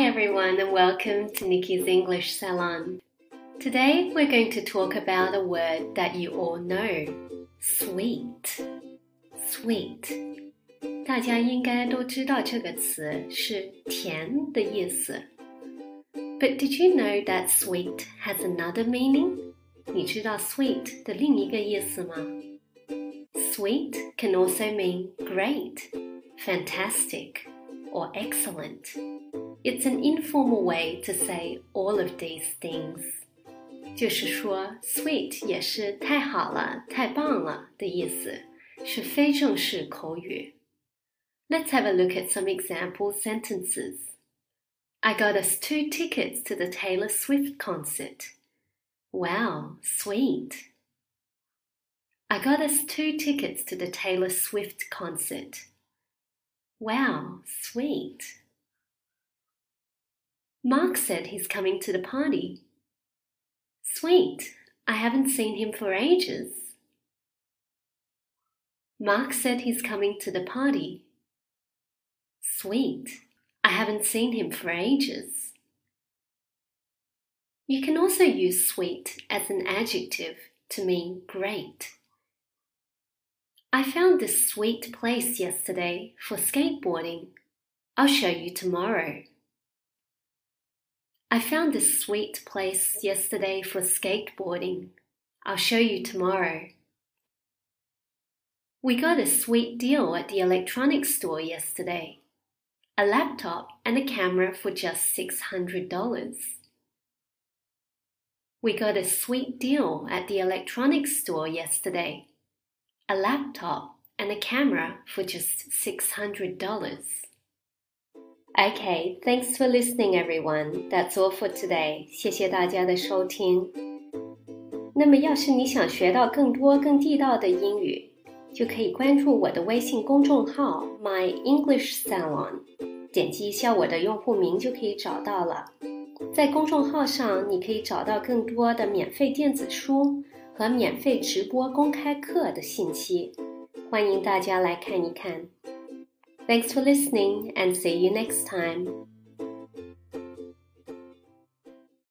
Hi everyone and welcome to Nikki's English Salon. Today we're going to talk about a word that you all know sweet. Sweet. 大家应该都知道这个词是甜的意思。But did you know that sweet has another meaning? 你知道 sweet 的另一个意思吗？Sweet can also mean great, fantastic, or excellent. It's an informal way to say all of these things. 就是说，sweet 也是太好了、太棒了的意思，是非正式口语。Let's have a look at some example sentences. I got us two tickets to the Taylor Swift concert. Wow, sweet. I got us two tickets to the Taylor Swift concert. Wow, sweet. Mark said he's coming to the party. Sweet, I haven't seen him for ages. Mark said he's coming to the party. Sweet, I haven't seen him for ages. You can also use sweet as an adjective to mean great. I found this sweet place yesterday for skateboarding. I'll show you tomorrow. I found a sweet place yesterday for skateboarding. I'll show you tomorrow. We got a sweet deal at the electronics store yesterday a laptop and a camera for just $600. We got a sweet deal at the electronics store yesterday a laptop and a camera for just $600. Okay, thanks for listening, everyone. That's all for today. 谢谢大家的收听。那么，要是你想学到更多更地道的英语，就可以关注我的微信公众号 My English Salon，点击一下我的用户名就可以找到了。在公众号上，你可以找到更多的免费电子书和免费直播公开课的信息，欢迎大家来看一看。Thanks for listening and see you next time.